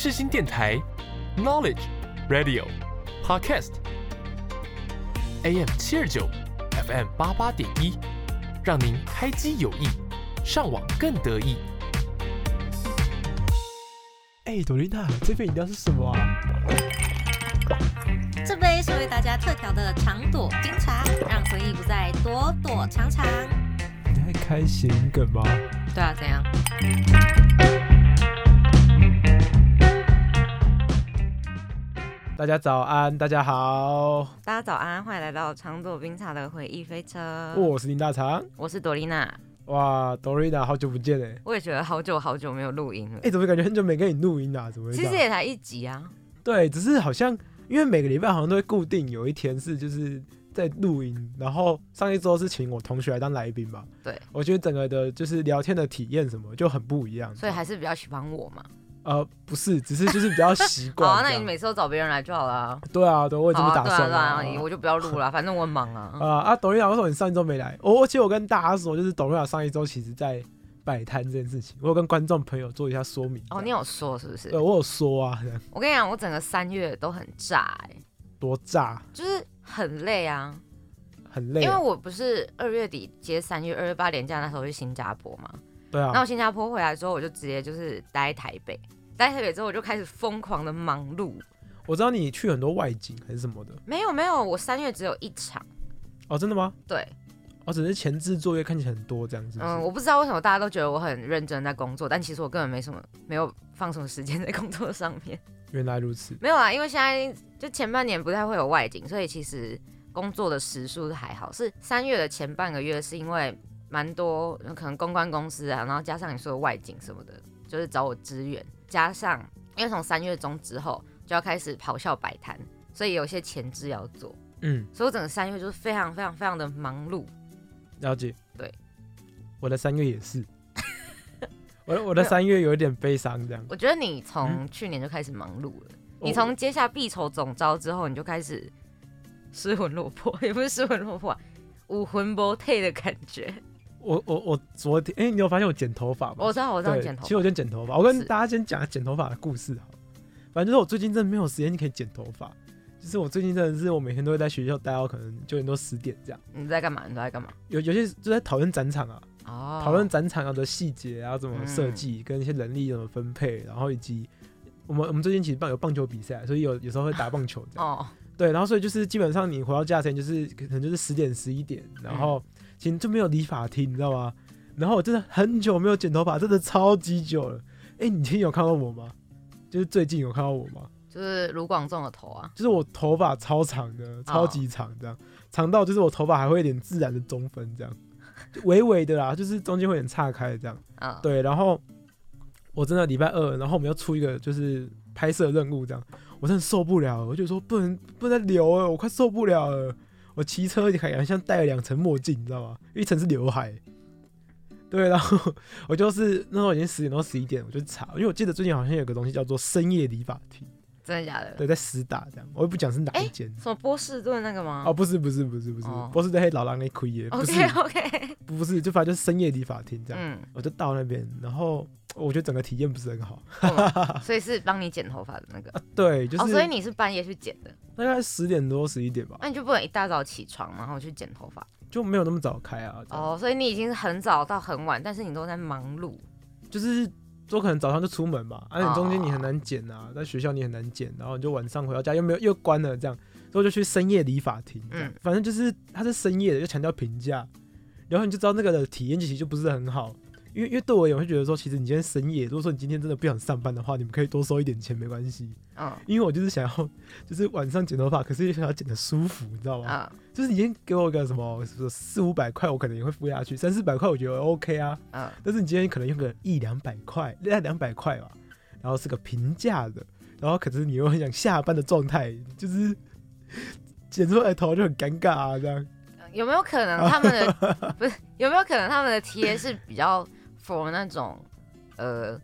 世新电台，Knowledge Radio Podcast AM 七二九，FM 八八点一，让您开机有益，上网更得意。哎，朵琳娜，这杯饮料是什么啊？这杯是为大家特调的长朵冰茶，让回忆不再躲躲藏藏。你在开谐音梗吗？对啊，怎样？大家早安，大家好，大家早安，欢迎来到长朵冰茶的回忆飞车。我是林大肠。我是朵丽娜。哇，朵丽娜，好久不见哎！我也觉得好久好久没有录音了。哎，怎么感觉很久没跟你录音啊？怎么？其实也才一集啊。对，只是好像因为每个礼拜好像都会固定有一天是就是在录音，然后上一周是请我同学来当来宾吧。对，我觉得整个的就是聊天的体验什么就很不一样。所以还是比较喜欢我嘛。呃，不是，只是就是比较习惯。好，啊那你每次都找别人来就好了。对啊，对，我也这么打算。对啊，我就不要录了，反正我很忙啊。啊 啊，董瑞雅，为什么你上一周没来？我其实我跟大家说，就是董瑞雅上一周其实在摆摊这件事情，我有跟观众朋友做一下说明。哦，你有说是不是？对，我有说啊。我跟你讲，我整个三月都很炸哎。多炸？就是很累啊。很累。因为我不是二月底接三月二月八连假那时候去新加坡嘛。对啊。那我新加坡回来之后，我就直接就是待台北。在台北之后，我就开始疯狂的忙碌。我知道你去很多外景还是什么的。没有没有，我三月只有一场。哦，真的吗？对。我只是前置作业看起来很多这样子。嗯，我不知道为什么大家都觉得我很认真在工作，但其实我根本没什么，没有放什么时间在工作上面。原来如此。没有啊，因为现在就前半年不太会有外景，所以其实工作的时数还好。是三月的前半个月，是因为蛮多可能公关公司啊，然后加上你说的外景什么的，就是找我支援。加上，因为从三月中之后就要开始咆哮摆摊，所以有些前置要做。嗯，所以我整个三月就是非常非常非常的忙碌。了解。对，我的三月也是。我我的三月有一点悲伤，这样。我觉得你从去年就开始忙碌了。你从接下必筹总招之后，你就开始失魂落魄，也不是失魂落魄，武魂不退的感觉。我我我昨天哎，你有发现我剪头发吗？我知道我知道剪头。其实我先剪头发，我跟大家先讲剪头发的故事好。反正就是我最近真的没有时间可以剪头发，就是我最近真的是我每天都会在学校待到可能九点多十点这样。你在干嘛？你都在干嘛？有有些就在讨论展场啊，哦，讨论展场的细节啊，怎么设计，跟一些人力怎么分配，然后以及我们我们最近其实棒有棒球比赛，所以有有时候会打棒球这样。哦，对，然后所以就是基本上你回到家前就是可能就是十点十一点，然后。其实就没有理发厅，你知道吗？然后我真的很久没有剪头发，真的超级久了。哎，你今天有看到我吗？就是最近有看到我吗？就是卢广仲的头啊，就是我头发超长的，超级长，这样长到就是我头发还会有点自然的中分，这样微微的啦，就是中间会有点岔开这样。啊，对，然后我真的礼拜二，然后我们要出一个就是拍摄任务，这样我真的受不了，我就说不能不能留了，我快受不了了。我骑车好像戴了两层墨镜，你知道吗？一层是刘海。对，然后我就是那时候已经十点到十一点，我就查，因为我记得最近好像有个东西叫做深夜理发厅，真的假的？对，在实打这样，我也不讲是哪一间。什么波士顿那个吗？哦，不是不是不是不是，波士顿黑老狼那亏耶。OK OK，不是，就反正就是深夜理发厅这样。嗯，我就到那边，然后。我觉得整个体验不是很好，所以是帮你剪头发的那个。对，就是。所以你是半夜去剪的？大概十点多十一点吧。那你就不能一大早起床，然后去剪头发？就没有那么早开啊。哦，所以你已经很早到很晚，但是你都在忙碌。就是都可能早上就出门嘛，而且中间你很难剪啊，在学校你很难剪，然后你就晚上回到家又没有又关了这样，所以就去深夜理发厅。嗯，反正就是它是深夜的，又强调平价，然后你就知道那个的体验其实就不是很好。因为因为对我也会觉得说，其实你今天深夜，如果说你今天真的不想上班的话，你们可以多收一点钱，没关系。啊。因为我就是想要，就是晚上剪头发，可是又想要剪的舒服，你知道吗？啊。就是你先给我个什么四五百块，我可能也会付下去。三四百块我觉得 OK 啊。嗯。但是你今天可能用个一两百块，那两百块吧，然后是个平价的，然后可是你又很想下班的状态，就是 剪出来头就很尴尬啊，这样。有没有可能他们的 不是？有没有可能他们的贴是比较？for 那种呃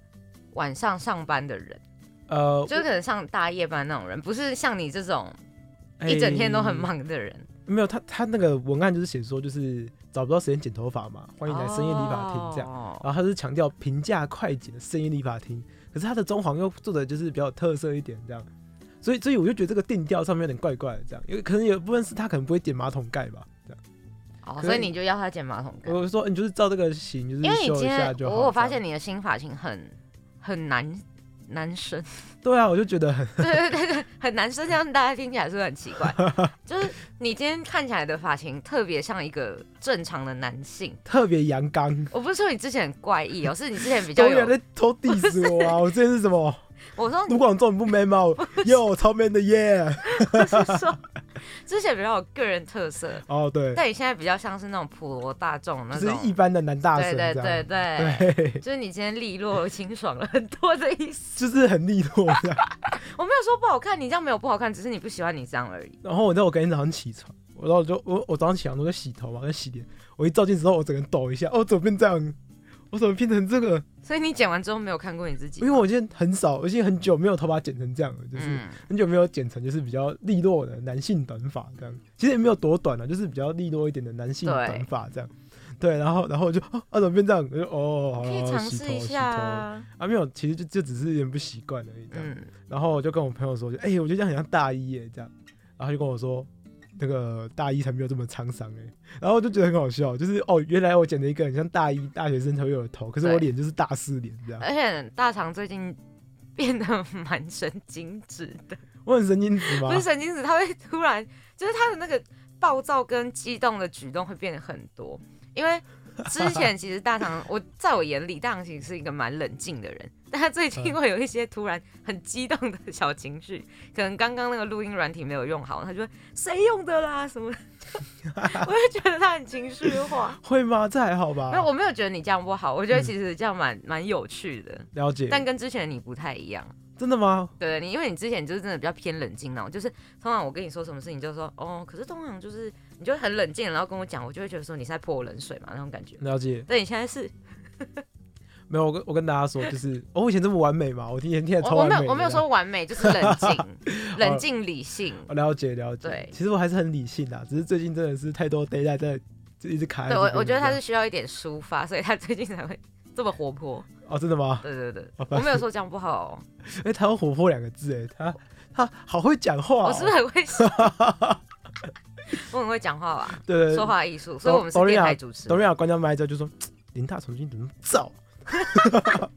晚上上班的人，呃，就是可能上大夜班那种人，不是像你这种一整天都很忙的人。没有，他他那个文案就是写说，就是找不到时间剪头发嘛，欢迎来深夜理发厅这样。然后他是强调平价快剪的深夜理发厅，可是他的装潢又做的就是比较有特色一点这样，所以所以我就觉得这个定调上面有点怪怪的这样，因为可能有部分是他可能不会剪马桶盖吧，这样。哦，所以你就要他剪马桶盖，我就说你就是照这个型，就是因为你修一今天下就好。我发现你的新发型很很男男生，对啊，我就觉得很 对对对对，很男生，这样大家听起来是不是很奇怪？就是你今天看起来的发型特别像一个正常的男性。特别阳刚。我不是说你之前很怪异哦，是你之前比较 有。在偷 diss 我啊！我之前是什么？我说你卢广仲你不 man 吗？哟，超 man 的耶！是说之前比较有个人特色，哦，对，但你现在比较像是那种普罗大众那就是种。一般的男大神对对。对对，对，就是你今天利落清爽了很多的意思。就是很利落。我没有说不好看，你这样没有不好看，只是你不喜欢你这样而已。然后我在我隔天早上起床，我然后我就我我早上起床都在洗头嘛，在洗脸。我一照镜子后，我整个人抖一下，哦，怎么变这样？我怎么变成这个？所以你剪完之后没有看过你自己因为我已经很少，我已经很久没有头发剪成这样了，就是嗯，很久没有剪成就是比较利落的男性短发这样。其实也没有多短了、就是比较利落一点的男性短发这样。对，然后然后我就啊啊怎么变这样？我就哦，好可以，尝试一下啊。啊，没有，其实就就只是有点不习惯而已这样。嗯，然后我就跟我朋友说，就哎、我觉得这样很像大一耶，这样，然后他就跟我说，那个大一才没有这么沧桑哎，然后我就觉得很好笑，就是哦，原来我剪了一个很像大一大学生才会有的头，可是我脸就是大四脸这样，而且大肠最近变得蛮神经质的，我很神经质吗？不？是神经质，他会突然就是他的那个暴躁跟激动的举动会变得很多，因为。之前其实大肠，我在我眼里，大肠其实是一个蛮冷静的人，但他最近嗯会有一些突然很激动的小情绪，可能刚刚那个录音软体没有用好，他就会谁用的啦什么的，我就觉得他很情绪化。会吗？这还好吧没有，？我没有觉得你这样不好，我觉得其实这样蛮蛮有趣的，了解，但跟之前的你不太一样。真的吗？对你，因为你之前就是真的比较偏冷静那种，就是通常我跟你说什么事情，就说哦，可是通常就是你就会很冷静，然后跟我讲，我就会觉得说你是在泼我冷水嘛那种感觉。了解，对你现在是，没有，我跟我跟大家说，就是、哦我以前这么完美嘛，我以前听起来超我我没完美的有我没有说完美，就是冷静、冷静理性。我了解了解，对其实我还是很理性的，只是最近真的是太多 d a y 在就一直卡在对我我觉得他是需要一点抒发，所以他最近才会这么活泼。哦，真的吗？对对对，哦我没有说这样不好、哦，哎、他有活泼两个字，哎，他他好会讲话、哦，我是不是很会说？我很会讲话吧，对对對说话艺术，所以我们是电台主持人。董瑞雅关掉麦之后就说：“ 林大重庆怎么那么燥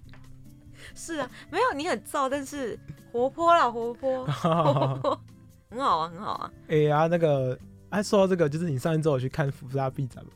是啊，没有你很燥，但是活泼啦，活泼，活泼，很好啊，很好啊。？”哎呀，那个，哎，说到这个，就是你上一周有去看福大 B 展吗？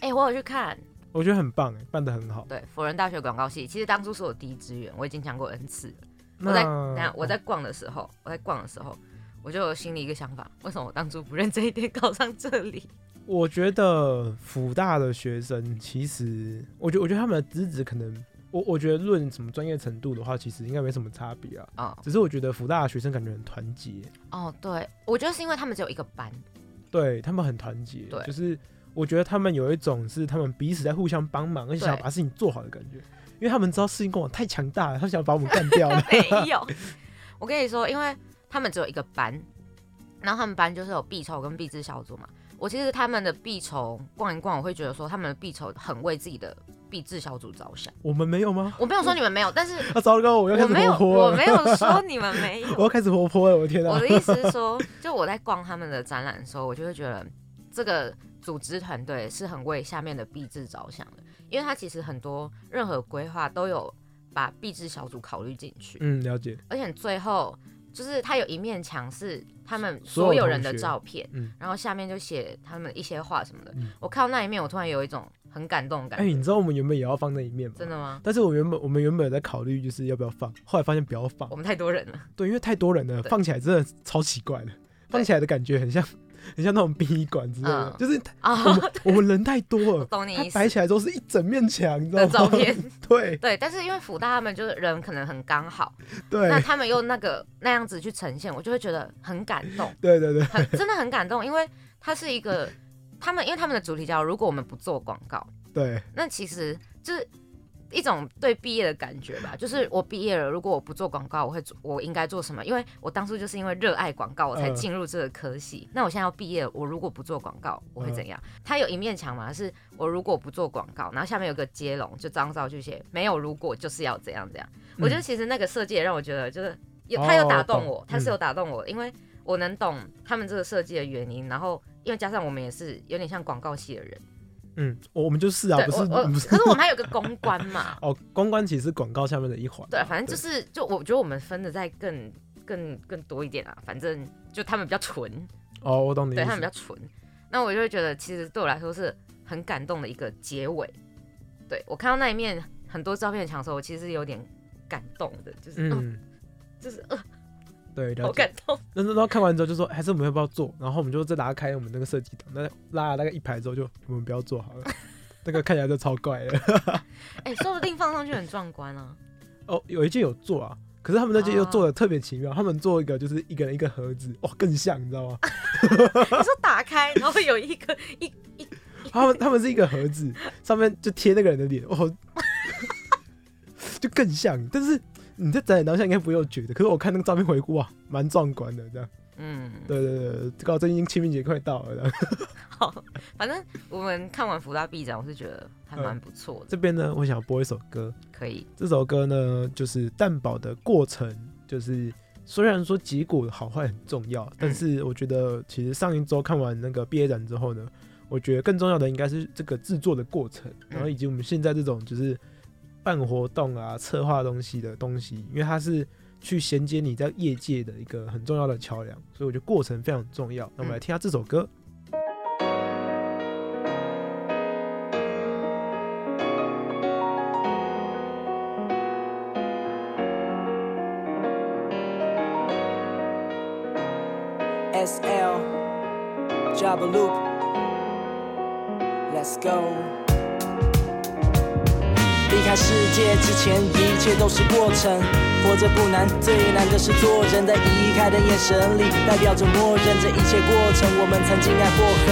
哎、我有去看，我觉得很棒，哎，办的很好。对，辅仁大学广告系，其实当初是我第一志愿，我已经讲过 N 次了。我在等下我在逛的时候，我在逛的时候，我就有心里一个想法，为什么我当初不认真一点考上这里？我觉得福大的学生其实，我觉得我觉得他们的资质可能，我我觉得论什么专业程度的话，其实应该没什么差别啊。哦只是我觉得福大的学生感觉很团结，哦，对，我觉得是因为他们只有一个班，对他们很团结，对就是我觉得他们有一种是他们彼此在互相帮忙，而且想要把事情做好的感觉，因为他们知道事情跟我太强大了，他想要把我们干掉了。没有。我跟你说，因为他们只有一个班，然后他们班就是有必筹跟必知小组嘛。我其实他们的必筹逛一逛，我会觉得说他们的必筹很为自己的必制小组着想。我们没有吗？我没有说你们没有，但是 啊，糟糕，我要开始我没有活泼了，我没有说 你们没有。我要开始活泼了，我的天啊！我的意思是说，就我在逛他们的展览的时候，我就会觉得这个组织团队是很为下面的币制着想的，因为他其实很多任何规划都有把币制小组考虑进去，嗯，了解，而且最后就是他有一面墙是他们所有人的照片，嗯然后下面就写他们一些话什么的。嗯我看到那一面，我突然有一种很感动的感哎、觉。你知道我们原本也要放那一面吗？真的吗？但是我原本我们原本在考虑就是要不要放，后来发现不要放我，们太多人了，对，因为太多人了，放起来真的超奇怪的，放起来的感觉很像 很像那种殡仪馆之类的，嗯就是我啊，们我们人太多了，懂你意思摆。起来都是一整面墙，你知道的吗？照片，对对，但是因为福大他们就是人可能很刚好，对那他们用那个那样子去呈现，我就会觉得很感动，对对对，很真的很感动，因为它是一个他们，因为他们的主题叫如果我们不做广告，对，那其实就是一种对毕业的感觉吧，就是我毕业了，如果我不做广告，我会做我应该做什么？因为我当初就是因为热爱广告，我才进入这个科系。那我现在要毕业，我如果不做广告，我会怎样？它有一面墙嘛，是我如果不做广告，然后下面有个接龙，就张照就写没有如果就是要怎样怎样。我觉得其实那个设计也让我觉得就是有他有打动我，他是有打动我，因为我能懂他们这个设计的原因，然后因为加上我们也是有点像广告系的人。嗯，我们就是啊，不是不是，可是我们还有个公关嘛。哦，公关其实是广告下面的一环。对，反正就是，就我觉得我们分的再更更更多一点啊。反正就他们比较纯。哦，我懂你。对他们比较纯，那我就会觉得，其实对我来说是很感动的一个结尾。对我看到那一面很多照片墙的时候，我其实有点感动的，就是嗯，就是呃。对，好感动。那那后看完之后就说，还是我们要不要做？然后我们就再拉开我们那个设计图，那拉了大概一排之后，就我们不要做好了。那个看起来就超怪的。哎，说不定放上去很壮观啊。哦，有一件有做啊，可是他们那件又做的特别奇妙。他们做一个就是一个人一个盒子，哇，更像，你知道吗？你说打开，然后有一个一一，他们他们是一个盒子，上面就贴那个人的脸，哦，就更像，但是。你在展览当下应该不用觉得，可是我看那个照片回顾啊，蛮壮观的，这样。嗯，对对对，这个最近清明节快到了。好，反正我们看完福大 B 展，我是觉得还蛮不错的。这边呢，我想播一首歌。可以。这首歌呢，就是蛋堡的过程，就是虽然说结果好坏很重要，但是我觉得其实上一周看完那个毕业展之后呢，我觉得更重要的应该是这个制作的过程，然后以及我们现在这种就是。办活动啊，策划东西的东西，因为它是去衔接你在业界的一个很重要的桥梁，所以我觉得过程非常重要。那我们来听下这首歌。S L Job Loop，Let's go。离开世界之前，一切都是过程。活着不难，最难的是做人。在移开的眼神里，代表着默认这一切过程。我们曾经爱过恨。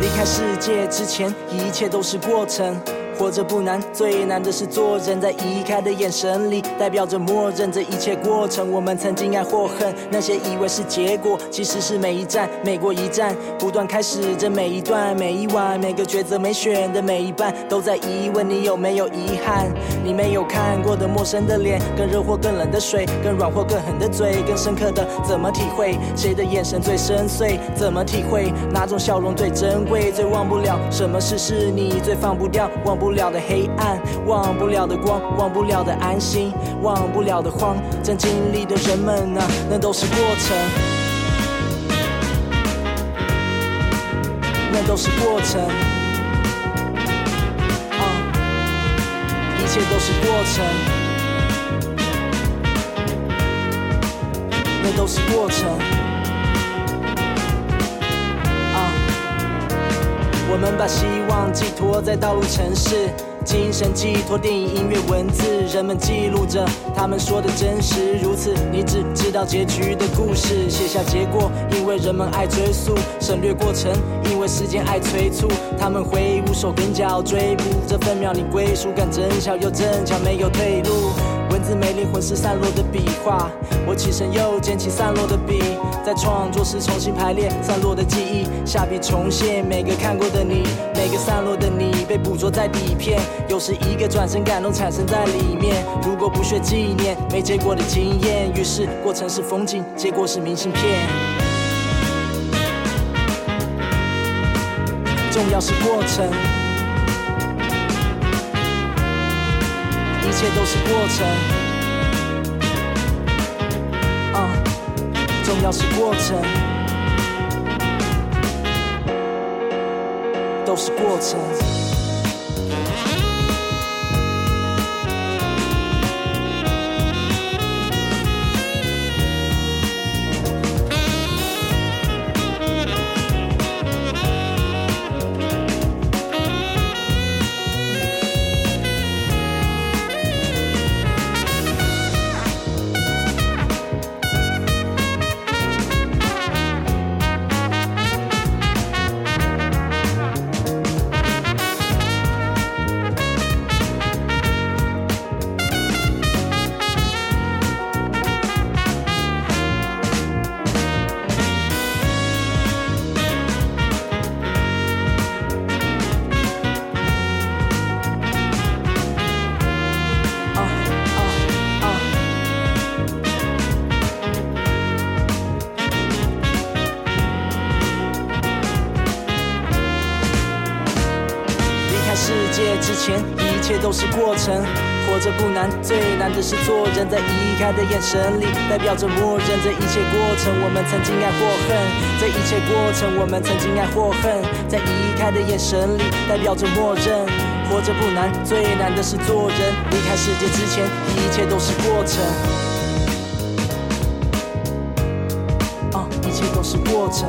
离开世界之前，一切都是过程。活着不难，最难的是做人。在移开的眼神里，代表着默认这一切过程。我们曾经爱或恨，那些以为是结果，其实是每一站，每过一站，不断开始着每一段，每一晚，每个抉择没选的每一半，都在疑问你有没有遗憾？你没有看过的陌生的脸，更热或更冷的水，更软或更狠的嘴，更深刻的怎么体会？谁的眼神最深邃？怎么体会？哪种笑容最珍贵？最忘不了什么事是你最放不掉？忘不。忘不了的黑暗，忘不了的光，忘不了的安心，忘不了的慌。正经历的人们啊，那都是过程，那都是过程。啊，一切都是过程，那都是过程。我们把希望寄托在道路城市，精神寄托电影、音乐、文字，人们记录着他们说的真实。如此，你只知道结局的故事，写下结果，因为人们爱追溯；省略过程，因为时间爱催促。他们挥舞手跟脚追捕这分秒，你归属感真巧又正巧，没有退路。文字没灵魂是散落的笔画，我起身又捡起散落的笔，在创作时重新排列散落的记忆，下笔重现每个看过的你，每个散落的你被捕捉在底片，有时一个转身感动产生在里面。如果不学纪念没结果的经验，于是过程是风景，结果是明信片。重要是过程。切都是过程，啊，重要是过程，都是过程。不难，最难的是做人。在移开的眼神里，代表着默认。这一切过程，我们曾经爱或恨。这一切过程，我们曾经爱或恨。在移开的眼神里，代表着默认。活着不难，最难的是做人。离开世界之前，一切都是过程。啊，一切都是过程，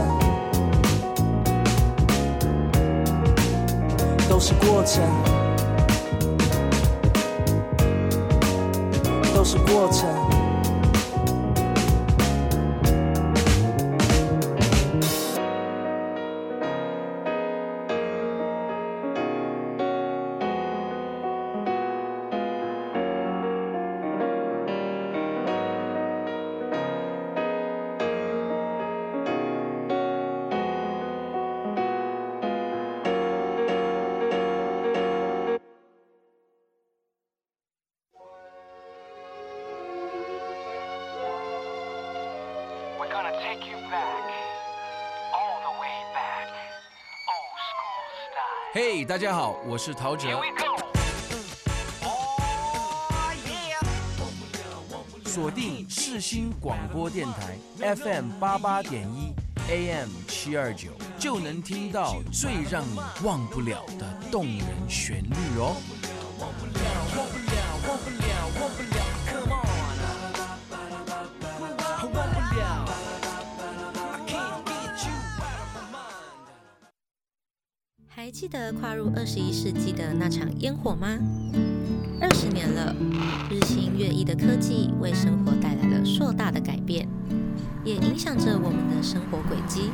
都是过程。过程。嘿，大家好，我是陶喆。锁定世新广播电台 FM 八八点一 AM 七二九，就能听到最让你忘不了的动人旋律哦。记得跨入二十一世纪的那场烟火吗？二十年了，日新月异的科技为生活带来了硕大的改变，也影响着我们的生活轨迹。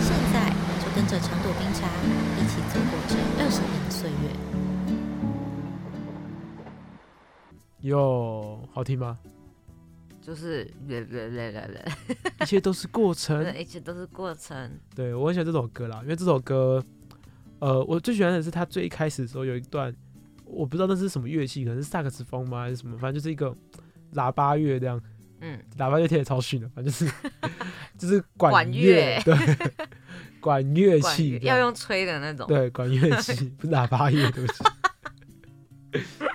现在就跟着长朵冰茶一起走过这二十年的岁月。哟，好听吗？就是，一切都是过程，一切都是过程。对我很喜欢这首歌啦，因为这首歌。呃，我最喜欢的是他最一开始的时候有一段，我不知道那是什么乐器，可能是萨克斯风吗还是什么，反正就是一个喇叭乐这样。嗯，喇叭乐听得超逊的，反正就是 就是管乐，对，管 乐器要用吹的那种，对，管乐器不是喇叭乐，对不起。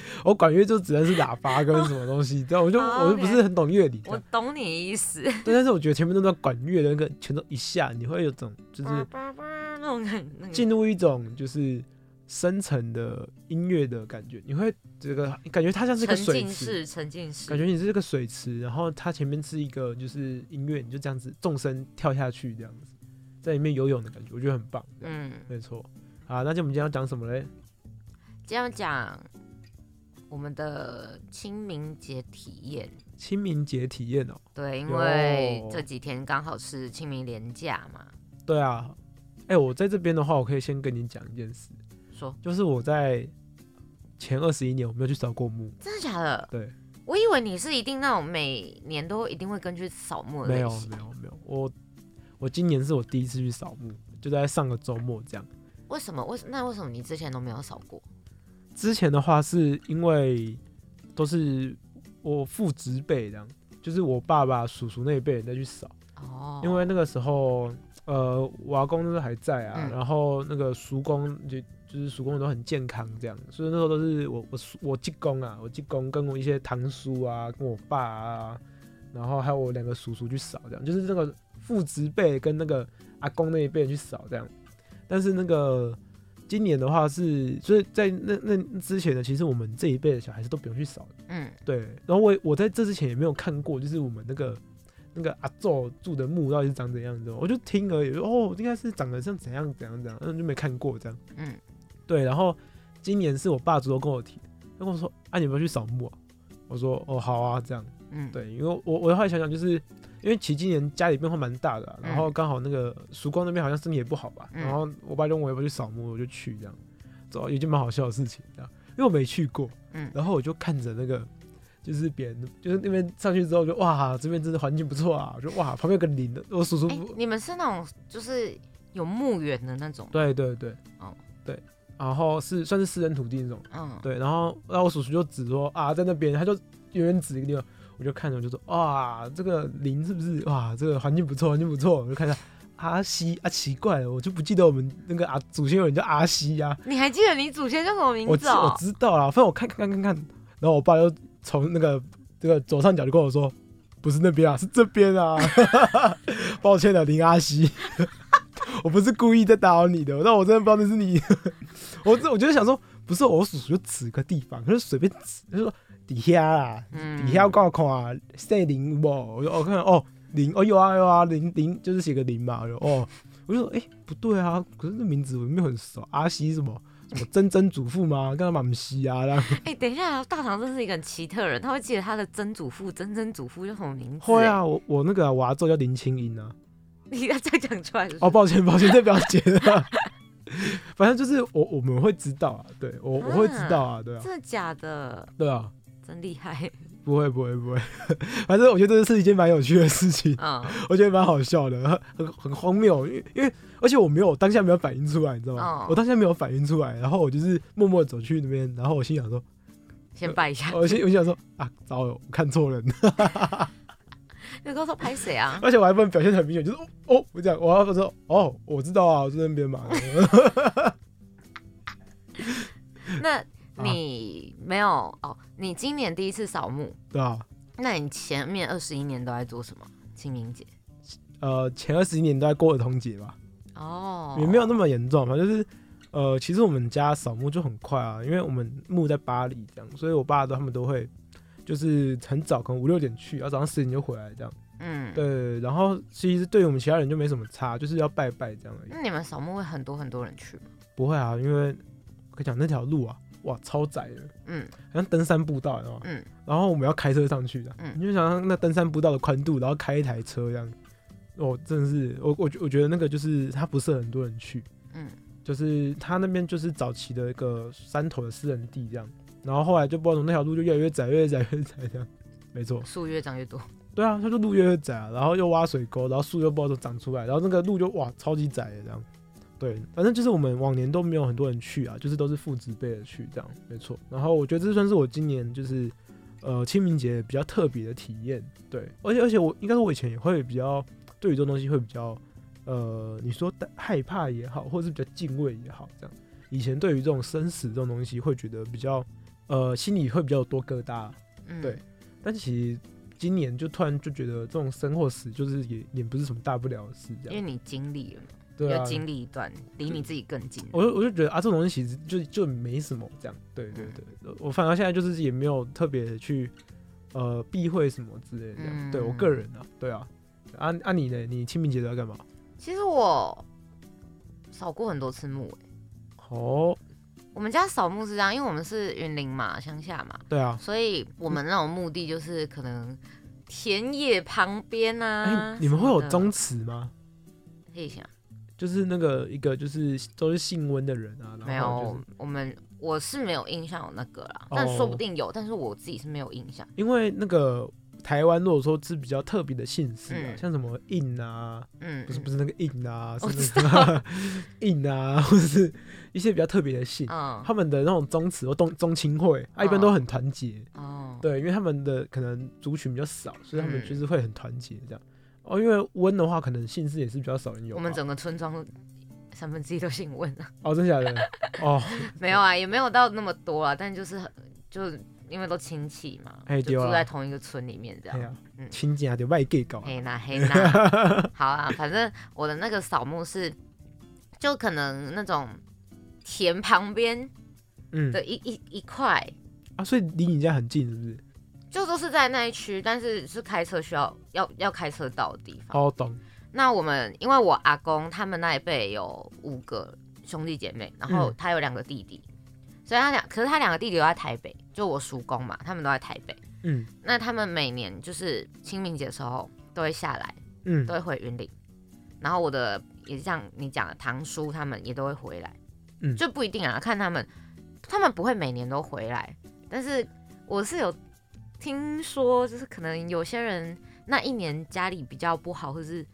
我管乐就只能是喇叭跟什么东西，这样我就我就不是很懂乐理。我懂你意思。对，但是我觉得前面那段管乐的那个全都一下，你会有种就是那种进入一种就是深层的音乐的感觉。你会这个感觉它像是个水池，沉浸式，感觉你是个水池，然后它前面是一个就是音乐，你就这样子纵身跳下去，这样子在里面游泳的感觉，我觉得很棒。嗯，没错。好，那就我们今天要讲什么嘞？今天讲。我们的清明节体验，清明节体验哦，对，因为这几天刚好是清明连假嘛。对啊，哎，我在这边的话，我可以先跟你讲一件事，说，就是我在前二十一年我没有去扫过墓，真的假的？对，我以为你是一定那种每年都一定会跟去扫墓的。没有，没有，没有，我我今年是我第一次去扫墓，就在上个周末这样。为什么？为那为什么你之前都没有扫过？之前的话是因为都是我父执辈这样，就是我爸爸、叔叔那一辈人再去扫。哦。因为那个时候，呃，我阿公那时候还在啊，然后那个叔公就就是叔公都很健康这样，所以那时候都是我我我继公啊，我继公跟我一些堂叔啊，跟我爸啊，然后还有我两个叔叔去扫这样，就是那个父执辈跟那个阿公那一辈人去扫这样，但是那个。今年的话是，所以在那那之前呢，其实我们这一辈的小孩子都不用去扫的。嗯，对。然后我我在这之前也没有看过，就是我们那个那个阿宙住的墓到底是长怎样子，我就听而已。哦，应该是长得像怎样怎样怎样，嗯，就没看过这样。嗯，对。然后今年是我爸主动跟我提，他跟我说：“啊，你要不要去扫墓啊？”我说：“哦，好啊。”这样。嗯，对，因为我我后来想想就是。因为其实今年家里变化蛮大的，然后刚好那个曙光那边好像身体也不好吧，然后我爸问我要不要去扫墓，我就去这样，走一件蛮好笑的事情，这样，因为我没去过，嗯，然后我就看着那个，就是别人，就是那边上去之后就哇，这边真的环境不错啊，我就哇，旁边有个林的，我叔叔，你们是那种就是有墓园的那种，对对对，哦对，然后是算是私人土地那种，嗯，对，然后然后我叔叔就指说啊，在那边，他就远远指一个地方。我就看着，我就说哇，这个林是不是哇？这个环境不错，环境不错。我就看一下阿西啊，奇怪了，我就不记得我们那个啊祖先有人叫阿西呀、你还记得你祖先叫什么名字哦我？知道啦，反正我看看看看看，然后我爸就从那个这个左上角就跟我说，不是那边啊，是这边啊，抱歉了，林阿西，我不是故意在打扰你的，但我真的不知道那是你，我这我就想说，不是我叔叔就指个地方，他就随便指，他就说底下啦，嗯底下我看啊，姓林不？我就我看哦林，哦有啊有啊林林就是写个林嘛，我就哦，我就说哎、不对啊，可是这名字我没有很熟，阿西什么什么曾曾祖父吗？干嘛不西啊？哎、等一下，大唐真是一个很奇特的人，他会记得他的曾祖父、曾曾祖父叫什么名字？会，啊，我我那个、啊、我阿祖叫林清音啊。你要再讲出来是是哦，抱歉抱歉，这不要。反正就是我我们会知道啊，对我我会知道啊，对啊真的假的？对啊，真厉害。不会不会不会，反正我觉得这是一件蛮有趣的事情，嗯，我觉得蛮好笑的，很很很荒谬，因为因为而且我没有当下没有反应出来，你知道吗？哦我当下没有反应出来，然后我就是默默走去那边，然后我心想说，先拜一下。我心我心想说啊，糟了，我看错人，你跟我说拍谁啊？而且我还不能表现得很明显，就是哦哦，我这样，我要说哦，我知道啊，我在那边嘛，那你没有哦？你今年第一次扫墓，对啊、那你前面二十一年都在做什么？清明节呃，前二十一年都在过儿童节吧，哦，也没有那么严重嘛，就是呃，其实我们家扫墓就很快啊，因为我们墓在巴黎这样，所以我爸都他们都会就是很早，可能五六点去，然后早上十点就回来这样。嗯，对，然后其实对于我们其他人就没什么差，就是要拜拜这样而已。那你们扫墓会很多很多人去吗？不会啊，因为我跟你讲那条路啊，哇，超窄的，嗯。好像登山步道？嗯，然后我们要开车上去的，嗯。你就想象那登山步道的宽度，然后开一台车这样，哦，真的是我我觉我觉得那个就是它不是很多人去，嗯，就是它那边就是早期的一个山头的私人地这样，然后后来就不知道那条路就越来越窄，越来越窄，越窄这样，没错，树越长越多。对啊，它就路越来越窄啊，然后又挖水沟，然后树又不知道怎么长出来，然后那个路就哇超级窄的这样。对，反正就是我们往年都没有很多人去啊，就是都是父子辈的去这样，没错。然后我觉得这算是我今年就是呃清明节比较特别的体验，对，而且而且我应该说我以前也会比较对于这种东西会比较呃你说害怕也好，或者是比较敬畏也好，这样。以前对于这种生死这种东西会觉得比较呃心里会比较多疙瘩，嗯，对，但其实今年就突然就觉得这种生或死就是也也不是什么大不了的事，这样。因为你经历了嘛，对啊有，经历一段离你自己更近。我就我就觉得啊，这种东西其实就就没什么这样。对对对，我反而现在就是也没有特别去呃避讳什么之类的这样。对我个人啊，对啊。啊啊你呢？你清明节都要干嘛？其实我扫过很多次墓、欸，哦，我们家扫墓是这样，因为我们是云林嘛，乡下嘛，对啊。所以我们那种墓地就是可能田野旁边啊。哎、你们会有什么的宗祠吗？可以想就是那个一个就是都是姓温的人啊，没有然后就？我们我是没有印象有那个啦，但哦说不定有，但是我自己是没有印象。因为那个台湾如果说是比较特别的姓氏像什么印啊，嗯，不是不是，那个印啊，我是那个印啊，或者是一些比较特别的姓，嗯，他们的那种宗祠或宗宗亲会，啊，一般都很团结。哦，对，因为他们的可能族群比较少，所以他们嗯就是会很团结这样。哦，因为温的话，可能姓氏也是比较少人有吧。我们整个村庄三分之一都姓温啊，哦，真假的？哦，没有啊，也没有到那么多啊，但就是很就因为都亲戚嘛，就哎对啊住在同一个村里面这样。嗯，亲家就外 gay 搞。黑啦黑啦，好啊，反正我的那个扫墓是，就可能那种田旁边嗯的一一一块，啊，所以离你家很近，是不是？就都是在那一区，但是是开车需要要要开车到的地方。哦，懂。那我们因为我阿公他们那一辈有五个兄弟姐妹，然后嗯他有两个弟弟，所以他两可是他两个弟弟都在台北，就我叔公嘛，他们都在台北。嗯那他们每年就是清明节的时候都会下来，嗯都会回云林。然后我的也像你讲的堂叔他们也都会回来，嗯就不一定啊，看他们，他们不会每年都回来，但是我是有听说，就是可能有些人那一年家里比较不好，或是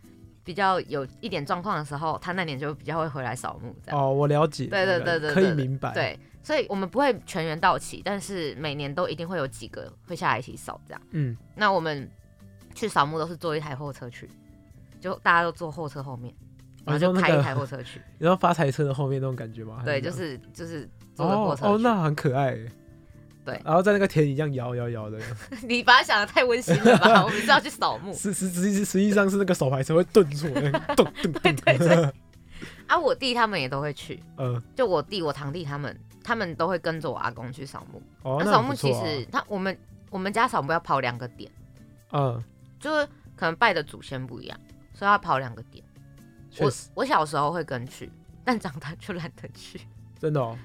比较有一点状况的时候，他那年就比较会回来扫墓这样。哦，我了解。对对我了解可以对对对明白。，对，所以我们不会全员到齐，但是每年都一定会有几个会下来一起扫这样。嗯，那我们去扫墓都是坐一台货车去，就大家都坐货车后面，然后就开一台货车去。然后发财车的后面那种感觉吗？对，就是就是坐货车哦，去那很可爱耶。对然后在那个田里这样摇摇摇的，你把它想的太温馨了吧？我们是要去扫墓实实实际实际上是那个手牌车会顿挫，那个咚咚咚。对对啊！我弟他们也都会去，呃，就我弟、我堂弟他们，他们都会跟着我阿公去扫墓。哦，那扫墓其实他我们我们家扫墓要跑两个点，嗯，就是可能拜的祖先不一样，所以要跑两个点。我我小时候会跟去，但长大就懒得去，真的哦，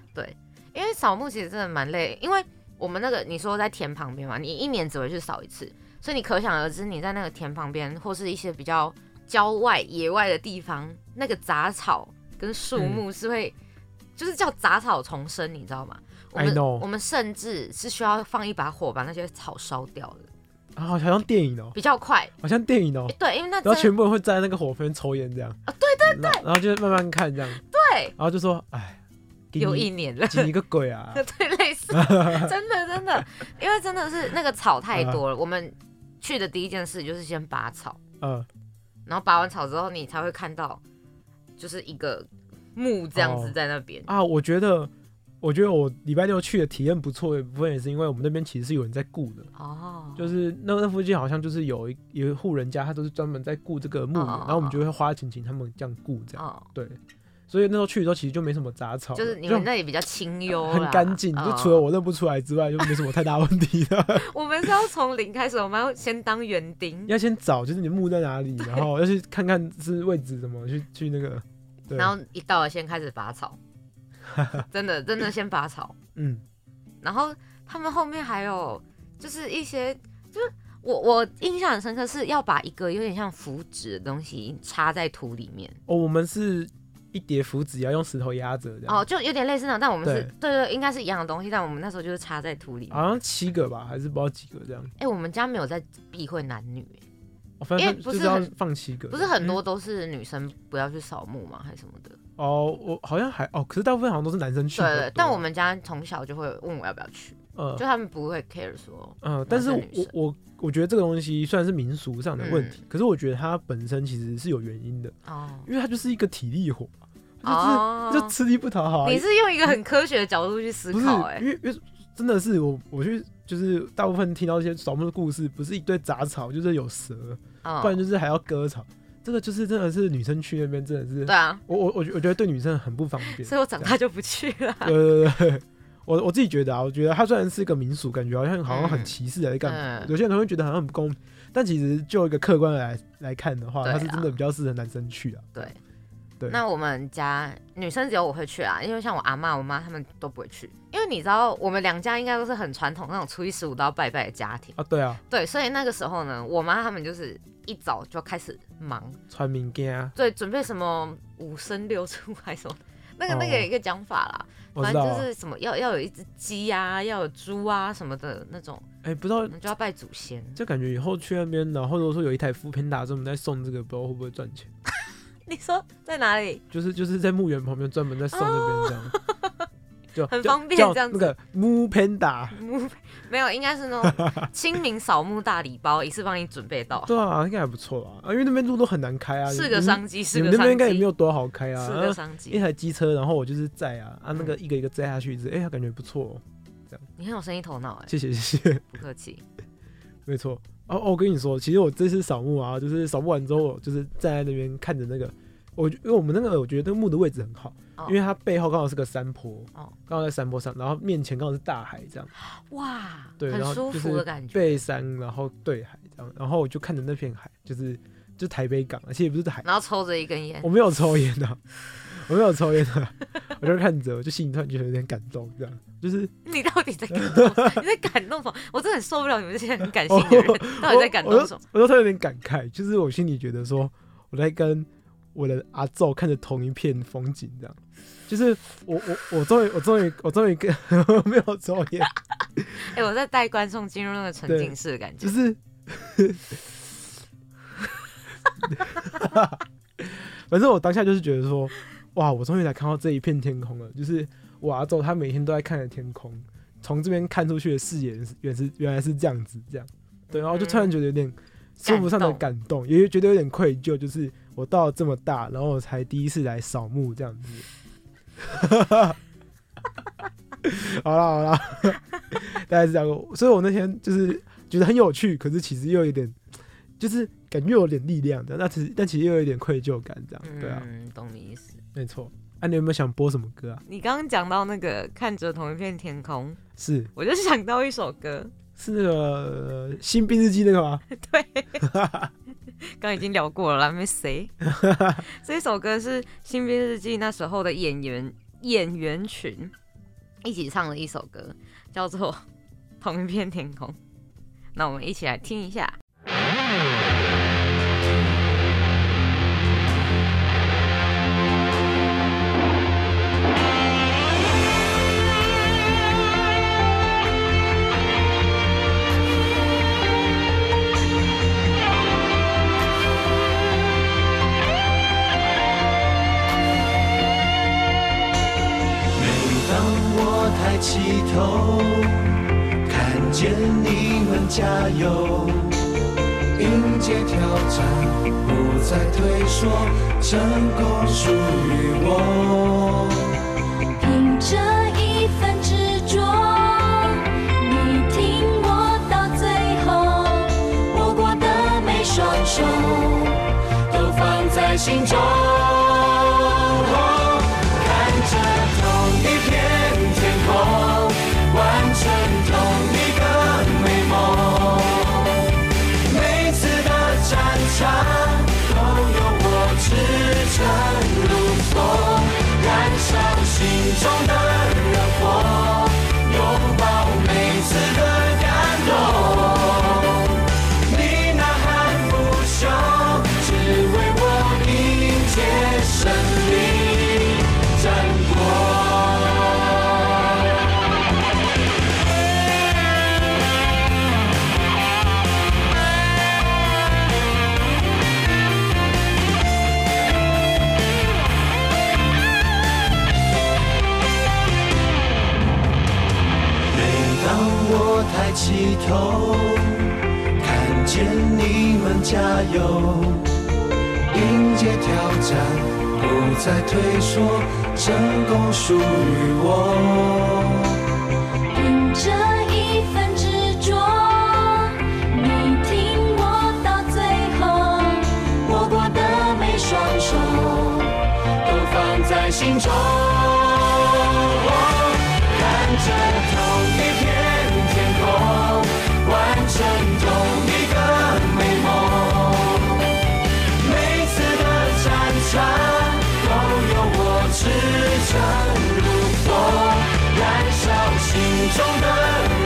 因为扫墓其实真的蛮累，因为我们那个你说在田旁边嘛，你一年只会去扫一次，所以你可想而知，你在那个田旁边或是一些比较郊外野外的地方，那个杂草跟树嗯。木是会。就是叫杂草丛生，你知道吗？我们我们甚至是需要放一把火把那些草烧掉的，啊，好像电影哦，比较快。好像电影哦。诶，对，因为那然后全部人会站在那个火边抽烟这样。啊，对对对，然后就慢慢看这样，对。然后就说，哎，有一年了，挤你个鬼啊！对，类似，真的真的，因为真的是那个草太多了。我们去的第一件事就是先拔草，嗯，然后拔完草之后，你才会看到就是一个墓这样子哦。在那边。啊，我觉得，我觉得我礼拜六去的体验不错，有一部分也是因为我们那边其实是有人在雇的，哦，就是那那附近好像就是有一有一户人家，他都是专门在雇这个墓园，哦然后我们就会花钱请他们这样雇这样，哦，对，所以那时候去的时候其实就没什么杂草，就是你们那里比较清幽，很干净，就哦除了我认不出来之外，就没什么太大问题的。我们是要从零开始，我们要先当园丁，要先找，就是你墓在哪里，然后 要去看看是位置怎么，去去那个，然后一到了先开始拔草，真的真的先拔草。嗯，然后他们后面还有就是一些，就是我我印象很深刻，是要把一个有点像符纸的东西插在土里面，哦，我们是一叠符纸要用石头压着这样，哦，就有点类似那种，但我们是对。对对，应该是一样的东西，但我们那时候就是插在土里面。好像七个吧，还是不知道几个这样，哎、我们家没有在避讳男女、欸哦、反因为正就是要不是很放七个，不是很多嗯都是女生不要去扫墓吗？还是什么的？哦，我好像还哦，可是大部分好像都是男生去的，对对，但我们家从小就会问我要不要去，呃就他们不会 care 说，嗯，但是我我我觉得这个东西虽然是民俗上的问嗯。题，可是我觉得它本身其实是有原因的，哦。因为它就是一个体力活，哦，就吃力不讨好啊，你是用一个很科学的角度去思考、哎因，为因为真的是我我去就是大部分听到一些扫墓的故事，不是一堆杂草，就是有蛇，嗯不然就是还要割草。这个就是真的是女生去那边真的是，对啊，我我我觉我觉得对女生很不方便。所以我长大就不去了。对对对对，我我自己觉得啊，我觉得它虽然是一个民俗，感觉好像好像很歧视还是干嘛，嗯有些人可能会觉得好像很不公平，但其实就一个客观的来来看的话，它是真的比较适合男生去啊。对，对。那我们家女生只有我会去啊，因为像我阿妈、我妈他们都不会去，因为你知道我们两家应该都是很传统那种初一十五都要拜拜的家庭，啊，对啊，对，所以那个时候呢，我妈他们就是一早就开始忙，穿民件啊，对，准备什么五生六畜还是什么。那个哦。那个有一个讲法啦，反正就，是什么要要有一只鸡啊，要有猪啊什么的那种，哎，不知道就要拜祖先。就感觉以后去那边，然后如果说有一台扶贫打专门在送这个，不知道会不会赚钱。你说在哪里？就是就是在墓园旁边专门在送那边这样，就 就很方便这样子那个木 panda，没有，应该是那种 清明扫墓大礼包，一次帮你准备到，对啊，应该还不错吧？啊，因为那边路都很难开啊，是个商机，是你个商们那边应该也没，有多好开啊，是啊个商机一。台机车，然后我就是载啊，啊那嗯个一个一个载下去，一直哎，感觉不错这样，你很有生意头脑哎，谢谢谢谢，不客气。没错。哦哦，我跟你说，其实我这次扫墓啊，就是扫墓完之后，我就是站在那边看着那个，我因为我们那个我觉得那个墓的位置很好，哦因为它背后刚好是个山坡，哦刚好在山坡上，然后面前刚好是大海这样。哇，对然后很舒就是服的感觉。背山，然后对海这样，然后我就看着那片海，就是就台北港，而且也不是海，然后抽着一根烟我，没有抽烟的，我没有抽烟的，我就看着，我就心里突然觉得有点感动，这样就是你到底在感动？你 在感动什么？我真的很受不了你们这些很感性的人，到底在感动什么？我就突然有点感慨，就是我心里觉得说我在跟我的阿昼看着同一片风景，这样，就是我我我终于我终于我终于跟 没有抽烟，哎，我在带观众进入那个沉浸式的感觉就。是，反正我当下就是觉得说，哇，我终于来看到这一片天空了。就是我阿周他每天都在看着天空，从这边看出去的视野是原是原来是这样子，这样对，然后就突然觉得有点说不上的感动，也觉得有点愧疚，就是我到这么大，然后我才第一次来扫墓这样子。好了好了，大概是这样。所以我那天就是觉得很有趣，可是其实又有点，就是感觉有点力量的，那其实但其实又有一点愧疚感，这样对啊，嗯，懂你意思。没错。啊，你有没有想播什么歌啊？你刚刚讲到那个看着同一片天空，是，我就想到一首歌，是那个《新兵日记》那个吗？对，刚已经聊过了，没谁。这首歌是《新兵日记》那时候的演员演员群一起唱的一首歌，叫做《同一片天空》。那我们一起来听一下。头，看见你们加油，迎接挑战，不再退缩，成功属于我。凭着一份执着，你听我到最后，握过的每双手，都放在心中。尘如风燃烧心中的我抬起头，看见你们加油，迎接挑战，不再退缩，成功属于我。凭着一份执着，你听我到最后，握过的每双手，都放在心中。中的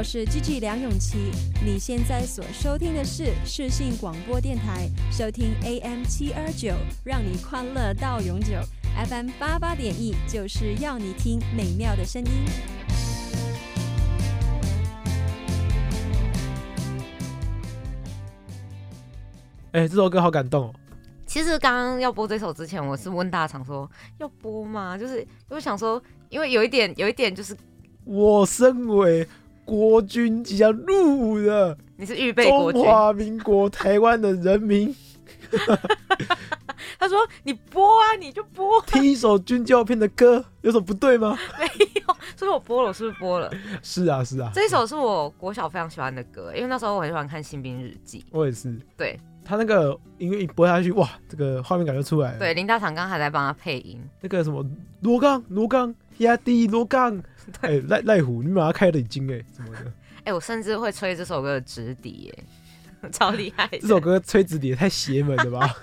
我是 G G 梁咏琪，你现在所收听的是视信广播电台，收听 AM 七二九，让你快乐到永久；FM 八八点一，就是要你听美妙的声音。哎，这首歌好感动哦！其实刚刚要播这首之前，我是问大厂说要播吗？就是我想说，因为有一点，有一点就是我身为。国军即将入伍的，你是预备国中华民国台湾的人民，他说你播啊，你就播，听一首军教片的歌有什么不对吗？没有，所以我播了，我是不是播了？是啊，是啊，这一首是我国小非常喜欢的歌，因为那时候我很喜欢看《新兵日记我也是。》，对他那个音乐一播下去，哇，这个画面感就出来了。对，林大厂刚还在帮他配音，那个什么罗刚罗刚压低罗刚，哎赖赖虎，你把他开了睛哎什么的，哎、我甚至会吹这首歌的直笛，哎，超厉害的。这首歌吹直笛也太邪门了吧？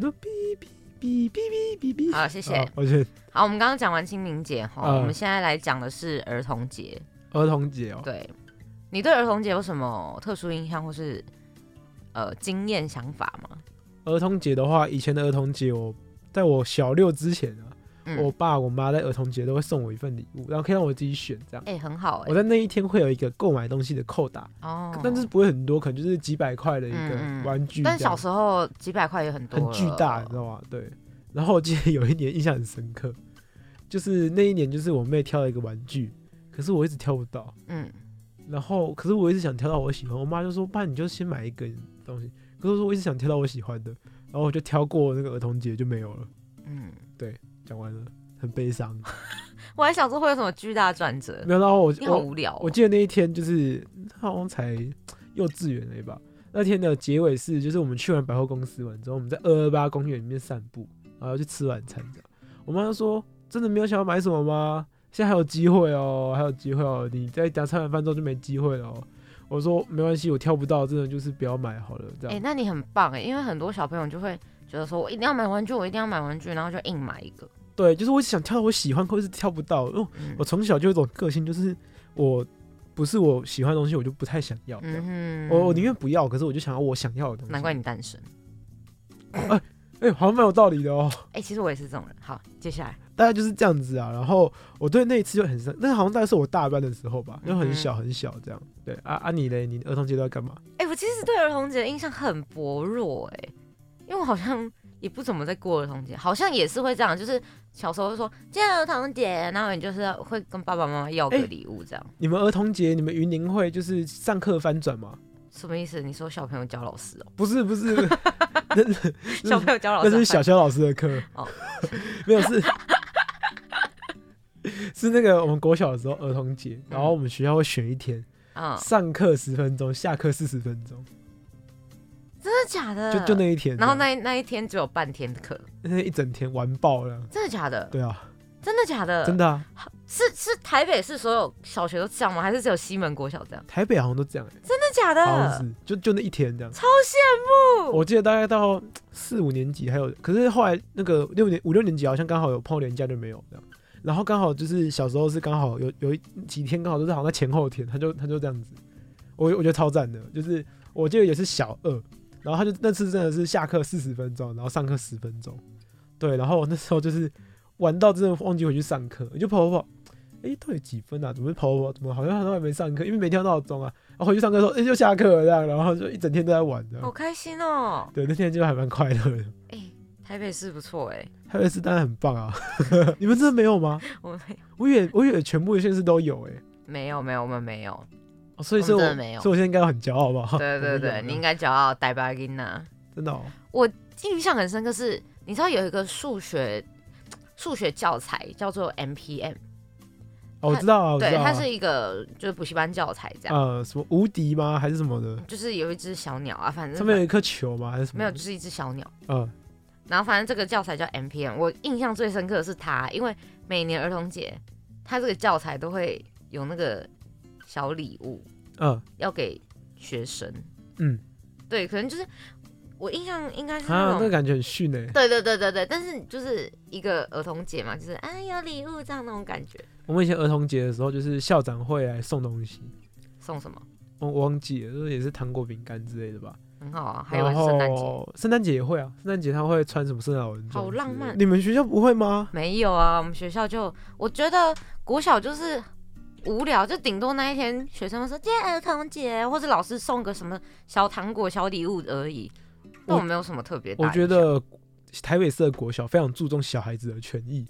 都哔哔哔哔哔哔哔。好，谢谢。好，抱歉，好，我们刚刚讲完清明节哈，嗯我们现在来讲的是儿童节。儿童节哦，对，你对儿童节有什么特殊印象或是呃经验想法吗？儿童节的话，以前的儿童节我在我小六之前啊，嗯，我爸我妈在儿童节都会送我一份礼物，然后可以让我自己选这样。哎、很好哎、我在那一天会有一个购买东西的扣打，哦，但是不会很多，可能就是几百块的一个玩具。但小时候几百块也很多，很巨大，你知道吗？对。然后我记得有一年印象很深刻，就是那一年就是我妹挑了一个玩具，可是我一直挑不到。嗯，然后可是我一直想挑到我喜欢，我妈就说：“爸，你就先买一个东西。”可是我一直想挑到我喜欢的，然后我就挑过那个儿童节就没有了。嗯，讲完了，很悲伤。我还想说会有什么巨大转折，没有，然后我你好我无聊、哦。我记得那一天就是好像才幼稚园了吧。那天的结尾是，就是我们去完百货公司完之后，我们在二二八公园里面散步，然后去吃晚餐这样。我妈就说：“真的没有想要买什么吗？现在还有机会哦，还有机会哦，你在等吃完饭之后就没机会了哦。”我说：“没关系，我挑不到，真的就是不要买好了。”这哎、样。那你很棒哎，因为很多小朋友就会觉得说我一定要买玩具，我一定要买玩具，然后就硬买一个。对，就是我想挑我喜欢，可是挑不到。因为嗯我从小就有一种个性，就是我不是我喜欢的东西，我就不太想要。嗯，我我宁愿不要，可是我就想要我想要的东西。难怪你单身。哎、好像蛮有道理的哦。哎、其实我也是这种人。好，接下来，大概就是这样子啊。然后我对那一次就很深，那好像大概是我大班的时候吧，因为很小很小这样。对啊啊，你嘞？你儿童节都要干嘛？哎、我其实对儿童节的印象很薄弱哎，因为我好像也不怎么在过儿童节，好像也是会这样，就是小时候会说今天儿童节，然后你就是会跟爸爸妈妈要个哎礼物这样。你们儿童节，你们云林会就是上课翻转吗？什么意思？你说小朋友教老师哦、不是不是，小朋友教老师啊，那是小肖老师的课哦，没有是。是那个我们国小的时候儿童节，然后我们学校会选一天，嗯，上课十分钟，下课四十分钟，真的假的？就就那一天，然后那那一天只有半天的课，那一整天玩爆了。真的假的？对啊，真的假的？真的啊，是是台北市所有小学都这样吗？还是只有西门国小这样？台北好像都这样、欸，真的假的？好像是就就那一天这样。超羡慕。我记得大概到四五年级还有，可是后来那个六年五六年级好像刚好有碰年假就没有这样，然后刚好就是小时候是刚好有有几天刚好都是好像在前后天，他就他就这样子，我我觉得超赞的，就是我记得也是小二，然后他就那次真的是下课四十分钟，然后上课十分钟，对，然后我那时候就是玩到真的忘记回去上课，我就跑跑跑。哎、到底几分啊？怎么跑跑跑？怎么好像都还没上课？因为没调闹钟啊。然后回去上课说，哎、就下课了这样，然后就一整天都在玩的。好开心哦！对，那天就还蛮快乐的。哎、台北市不错哎，台北市当然很棒啊，你们真的没有吗？我们我以为我以为全部的县市都有哎、没有没有，我们没有。哦所以是我，我真的没有所以我现在应该要很骄傲吧？对对对，你应该骄傲戴巴金呐。真的哦，我印象很深刻是，你知道有一个数学数学教材叫做 MPM，哦我知道啊，我知对，道啊。它是一个就是补习班教材这样，呃什么无敌吗？还是什么的？就是有一只小鸟啊，反正上面有一颗球吗？还是什么？没有，就是一只小鸟。嗯，然后反正这个教材叫 MPM，我印象最深刻的是它，因为每年儿童节，它这个教材都会有那个小礼物嗯要给学生。嗯，对，可能就是我印象应该是啊，那种。那感觉很逊哎。对对对对对，但是就是一个儿童节嘛，就是啊有礼物这样那种感觉。我们以前儿童节的时候，就是校长会来送东西，送什么？我我忘记了，就是也是糖果、饼干之类的吧。很好啊，还有然圣诞节。后圣诞节也会啊，圣诞节他会穿什么圣诞老人？好浪漫你们学校不会吗？没有啊，我们学校就我觉得国小就是无聊，就顶多那一天学生们说今天儿童节，或者老师送个什么小糖果、小礼物而已。那我我没有什么特别我。觉得台北市的国小非常注重小孩子的权益，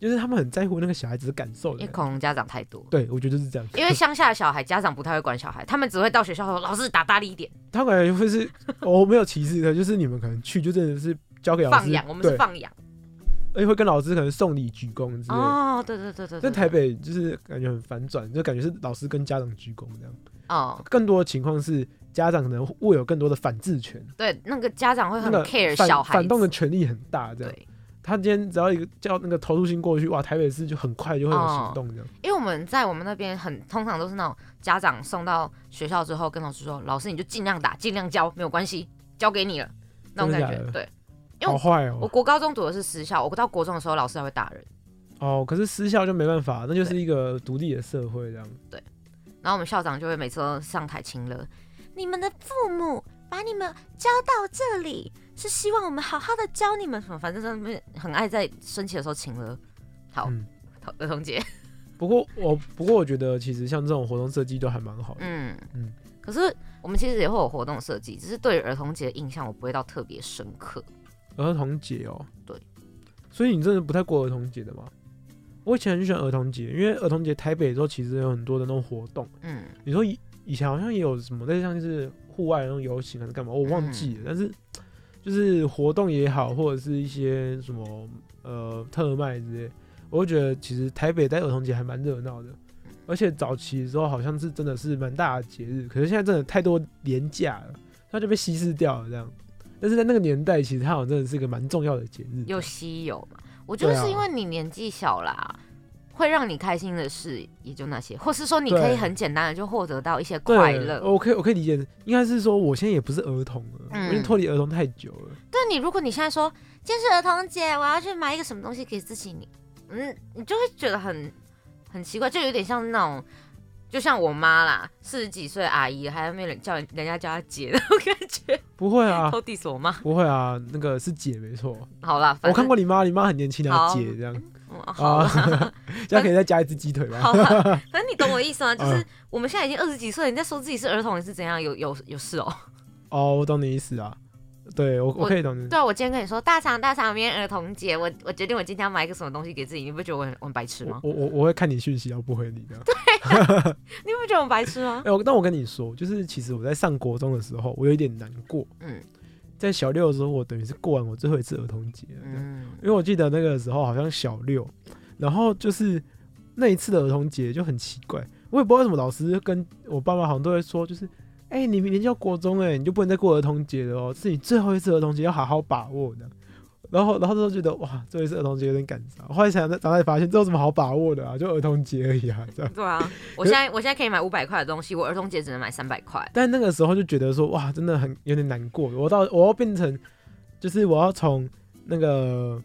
就是他们很在乎那个小孩子的感受的因为。恐龙家长太多，对，我觉得就是这样。因为乡下的小孩家长不太会管小孩，他们只会到学校说老师打大力一点。他感觉会是，我没有歧视的，就是你们可能去就真的是交给老师，放养，我们是，放养。而且会跟老师可能送礼鞠躬之类的。哦，对对对对对。在台北就是感觉很反转，就感觉是老师跟家长鞠躬这样。哦，更多的情况是家长可能握有更多的反制权，对，那个家长会很 care 小孩反动的权力很大，这样。对，他今天只要一个叫那个投诉信过去，哇，台北市就很快就会有哦行动这样。因为我们在我们那边很通常都是那种家长送到学校之后，跟老师说，老师你就尽量打，尽量教，没有关系，交给你了，那种。感觉对，因为我好坏哦！我国高中读的是私校，我到国中的时候，老师还会打人。哦，可是私校就没办法，那就是一个独立的社会这样。对然后我们校长就会每次都上台亲了，你们的父母把你们教到这里，是希望我们好好的教你们什么，反正他们很爱在升旗的时候请了。好，嗯，儿童节，不过我不过我觉得其实像这种活动设计都还蛮好的。嗯嗯嗯。可是我们其实也会有活动设计，只是对于儿童节的印象我不会到特别深刻。儿童节哦，对，所以你真的不太过儿童节的吗？我以前很喜欢儿童节，因为儿童节台北的时候其实有很多的那种活动。嗯，你说以以前好像也有什么，类似像是户外那种游行还是干嘛，我忘记了。但是就是活动也好，或者是一些什么呃特卖之类，我会觉得其实台北在儿童节还蛮热闹的。而且早期的时候好像是真的是蛮大的节日，可是现在真的太多廉价了，它就被稀释掉了这样。但是在那个年代，其实它好像真的是一个蛮重要的节日。又稀有嘛。我觉得对啊是因为你年纪小啦，会让你开心的事也就那些，或是说你可以很简单的就获得到一些快乐。我可以我可以理解，应该是说我现在也不是儿童了，嗯我已经脱离儿童太久了。但你如果你现在说今天是儿童节，我要去买一个什么东西给自己，你嗯，你就会觉得很很奇怪，就有点像那种。就像我妈啦，四十几岁阿姨，还没人叫人人家叫她姐的那种感觉，不会啊，偷 diss 我妈。不会啊，那个是姐没错。好啦，我看正过你妈，你妈很年轻的好姐这样嗯好 这样可以再加一只鸡腿吗？好啦，反正你懂我意思吗？就是嗯我们现在已经二十几岁，你在说自己是儿童，你是怎样？有有有事哦？哦，我懂你意思啊。对我我我可以懂你。对啊，我今天跟你说大厂大厂，明天儿童节，我我决定我今天要买一个什么东西给自己，你不觉得我很我很白痴吗？我我我会看你讯息，然后不回你的。你不觉得我很白痴吗？哎，我但我跟你说，就是其实我在上国中的时候，我有一点难过。嗯在小六的时候，我等于是过完我最后一次儿童节了。嗯因为我记得那个时候好像小六，然后就是那一次的儿童节就很奇怪，我也不知道为什么老师跟我爸妈好像都会说，就是哎、你明年就要国中哎、你就不能再过儿童节了哦，是你最后一次儿童节，要好好把握的。然后，然后就觉得哇，最后一次儿童节有点感伤。后来想长大才发现，这有什么好把握的啊？就儿童节而已啊，这样。对啊，我现在我现在可以买五百块的东西，我儿童节只能买三百块。但那个时候就觉得说，哇，真的很有点难过。我到我要变成，就是我要从那个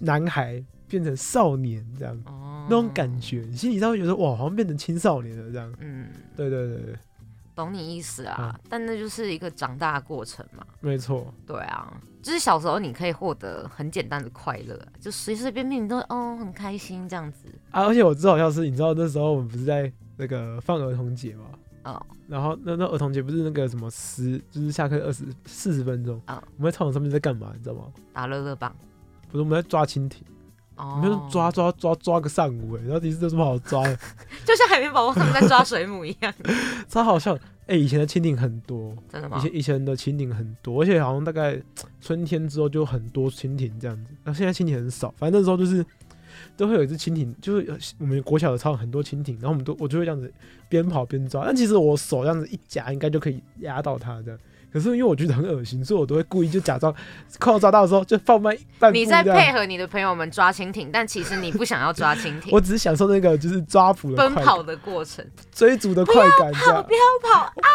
男孩变成少年这样。哦，那种感觉，你心里上会觉得哇，好像变成青少年了这样。嗯，对对对对，懂你意思啊。嗯但那就是一个长大的过程嘛。没错。对啊，就是小时候你可以获得很简单的快乐，就随随便便你都哦很开心这样子。啊，而且我知道好像是，你知道那时候我们不是在那个放儿童节嘛，哦，然后那那儿童节不是那个什么十，就是下课二十四十分钟，啊我们在操场上面在干嘛，你知道吗？打乐乐棒。不是我们在抓蜻蜓，哦我们就抓抓抓抓个上午哎，然后其实有什么好抓的，就像海绵宝宝他们在抓水母一样。超好笑。哎、以前的蜻蜓很多，真的吗？以前以前的蜻蜓很多，而且好像大概 春天之后就很多蜻蜓这样子。那现在蜻蜓很少，反正那时候就是都会有一只蜻蜓，就是我们国小的操场很多蜻蜓，然后我们都我就会这样子边跑边抓。但其实我手这样子一夹，应该就可以压到它这样。可是因为我觉得很恶心，所以我都会故意就假装快要抓到的时候就放慢半步你在配合你的朋友们抓蜻蜓，但其实你不想要抓蜻蜓 我，只是享受那个就是抓捕的，奔跑的过程。追逐的快感不要跑。不要跑啊！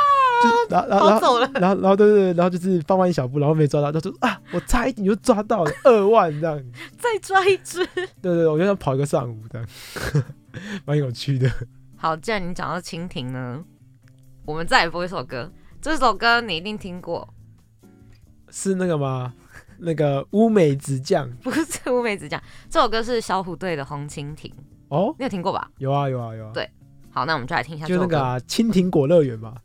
就然后然后然后跑走了然后然后对对对，然后就是放慢一小步，然后没抓到，他说啊，我差一点就抓到了二万这样。再抓一只。对对对，我就想跑一个上午这样，蛮有趣的。好，既然你讲到蜻蜓呢，我们再来播一首歌。这首歌你一定听过，是那个吗？那个乌梅子酱 不是乌梅子酱，这首歌是小虎队的《红蜻蜓》，哦，你有听过吧？有啊有啊有啊，对好，那我们就来听一下。就那个啊，蜻蜓果乐园嘛，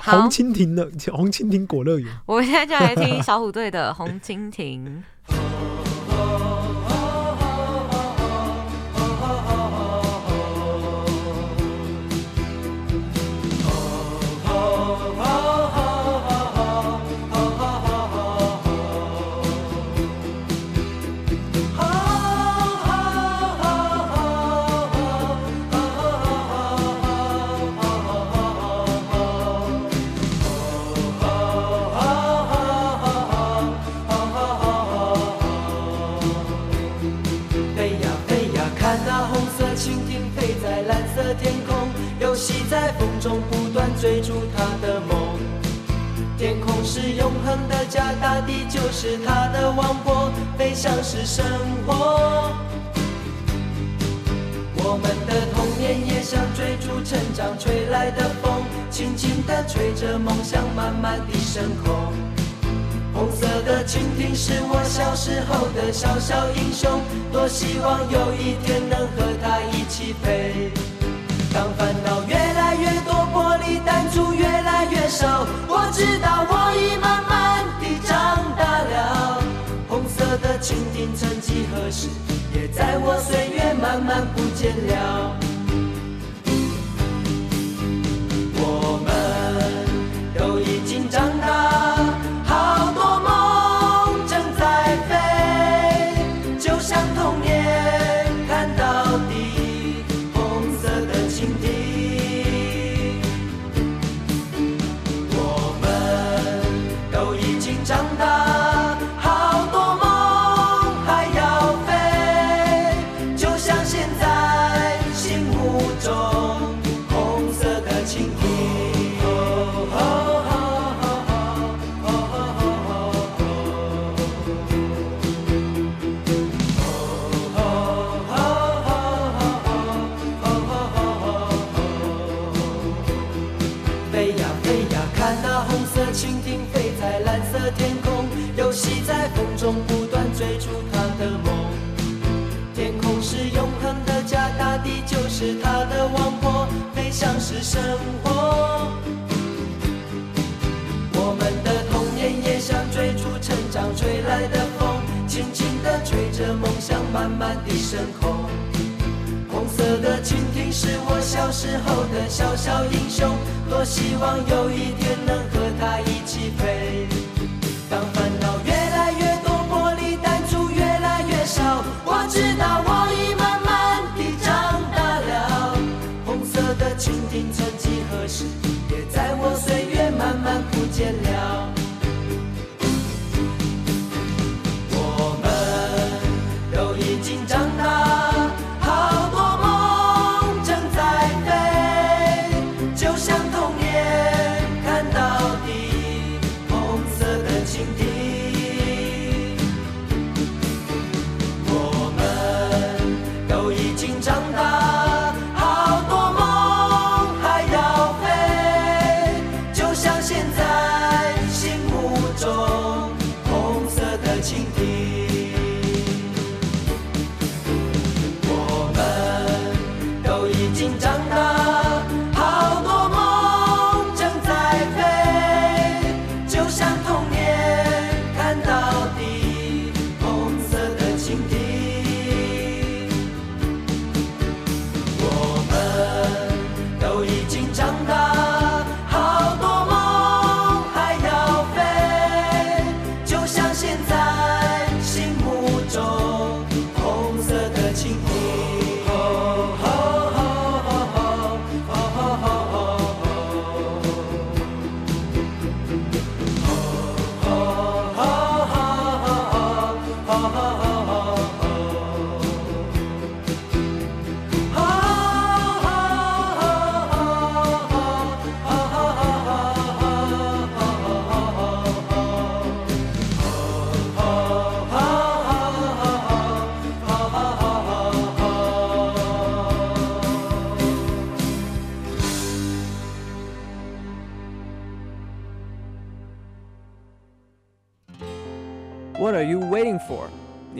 好红，蜻蜓的红蜻蜓果乐园。我们现在就来听小虎队的《红蜻蜓》。大地就是他的王国，飞翔是生活。我们的童年也像追逐成长吹来的风，轻轻地吹着梦想，慢慢地升空。红色的蜻蜓是我小时候的小小英雄，多希望有一天能和它一起飞。曾经曾几何时，也在我岁月慢慢不见了。飞呀飞呀，看那红色蜻蜓飞在蓝色天空，游戏在风中不断追逐它的梦。天空是永恒的家，大地就是它的王国，飞翔是生活。我们的童年也像追逐成长吹来的风，轻轻地吹着梦想，慢慢地升空。色的蜻蜓是我小时候的小小英雄，多希望有一天能和它一起飞。当烦恼越来越多，玻璃弹珠越来越少，我知道我已慢慢地长大了。红色的蜻蜓曾几何时，也在我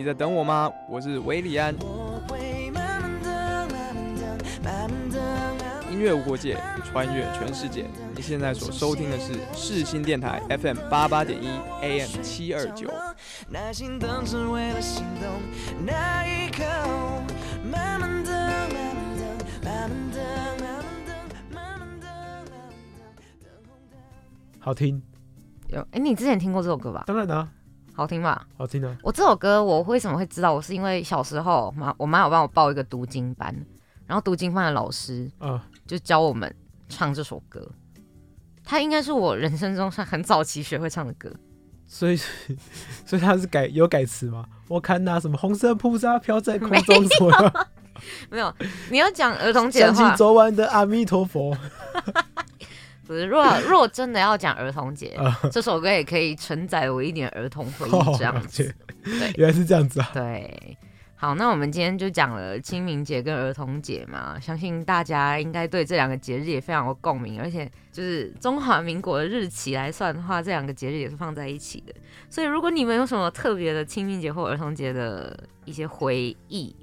你在等我吗？我是维里安。音乐无国界，穿越全世界。你现在所收听的是世新电台 FM 八八点一 AM 七二九。耐心等只为了心动那一刻，慢慢的，慢慢的，慢慢的，慢慢的，慢慢的，慢慢的。好听，有哎、你之前听过这首歌吧？当然啦、好听吧？好听啊。我这首歌我为什么会知道？我是因为小时候妈我妈有帮我报一个读经班，然后读经班的老师啊，就教我们唱这首歌。它应该是我人生中算很早期学会唱的歌。所以，所以他是改有改词吗？我看那什么红色菩萨飘在空中什么，没有，你要讲儿童节的想起话，昨晚的阿弥陀佛。不是，若若真的要讲儿童节，啊这首歌也可以承载我一点儿童回忆哦这样子。对 原来是这样子啊。对，好，那我们今天就讲了清明节跟儿童节嘛，相信大家应该对这两个节日也非常有共鸣，而且就是中华民国的日期来算的话，这两个节日也是放在一起的。所以如果你们有什么特别的清明节或儿童节的一些回忆，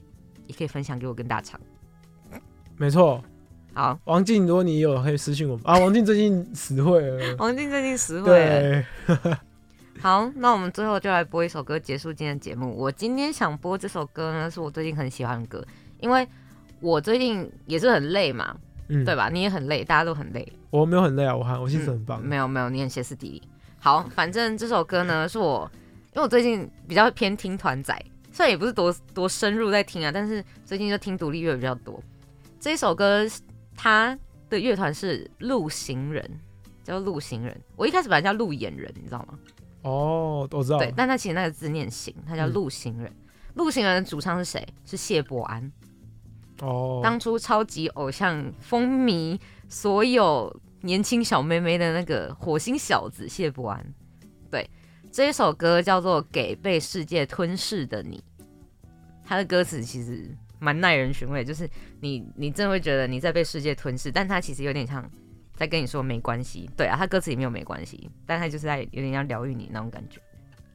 也可以分享给我跟大肠。没错，好，王静，如果你有可以私信我们啊。王静最近实惠了，王静最近实惠了。好，那我们最后就来播一首歌结束今天的节目。我今天想播这首歌呢，是我最近很喜欢的歌，因为我最近也是很累嘛，嗯，对吧？你也很累，大家都很累。我没有很累啊，我还我心情很棒。没有没有，你很歇斯底里。好，反正这首歌呢，是我因为我最近比较偏听团仔，虽然也不是多多深入在听啊，但是最近就听独立乐比较多。这一首歌，它的乐团是路行人，叫路行人。我一开始本来叫路演人，你知道吗？哦，我知道。对，但他其实那个字念行，他叫嗯路行人。路行人的主唱是谁？是谢伯安。哦，当初超级偶像风靡所有年轻小妹妹的那个火星小子谢伯安。对，这一首歌叫做《给被世界吞噬的你》，他的歌词其实蛮耐人寻味，就是你你真的会觉得你在被世界吞噬，但他其实有点像在跟你说没关系。对啊，他歌词里面有没关系，但他就是在有点要疗愈你那种感觉。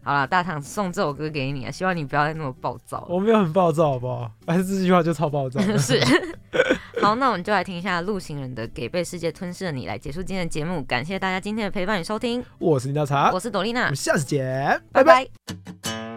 好了，大堂送这首歌给你啊，希望你不要再那么暴躁。我没有很暴躁，好不好？但是这句话就超暴躁。是。好，那我们就来听一下陆行人的《给被世界吞噬的你》，来结束今天的节目。感谢大家今天的陪伴与收听，我是林大茶，我是朵丽娜我们，下次见，拜拜拜。拜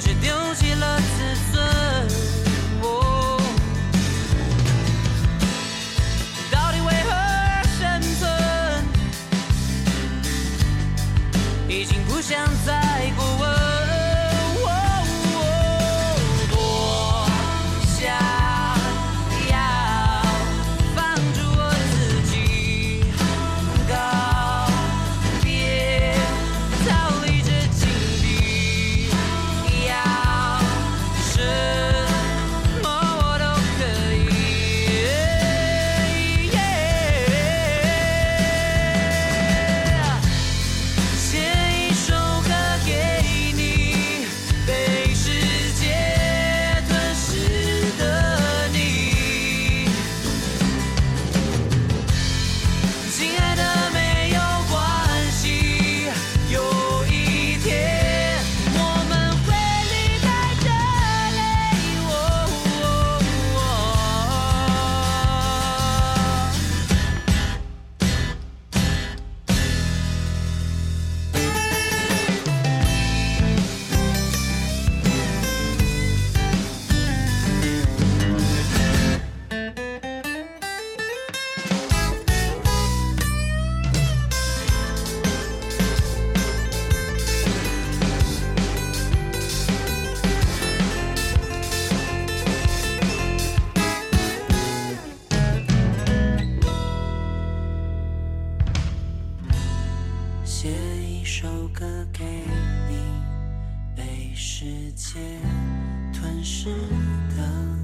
可是世界吞噬的。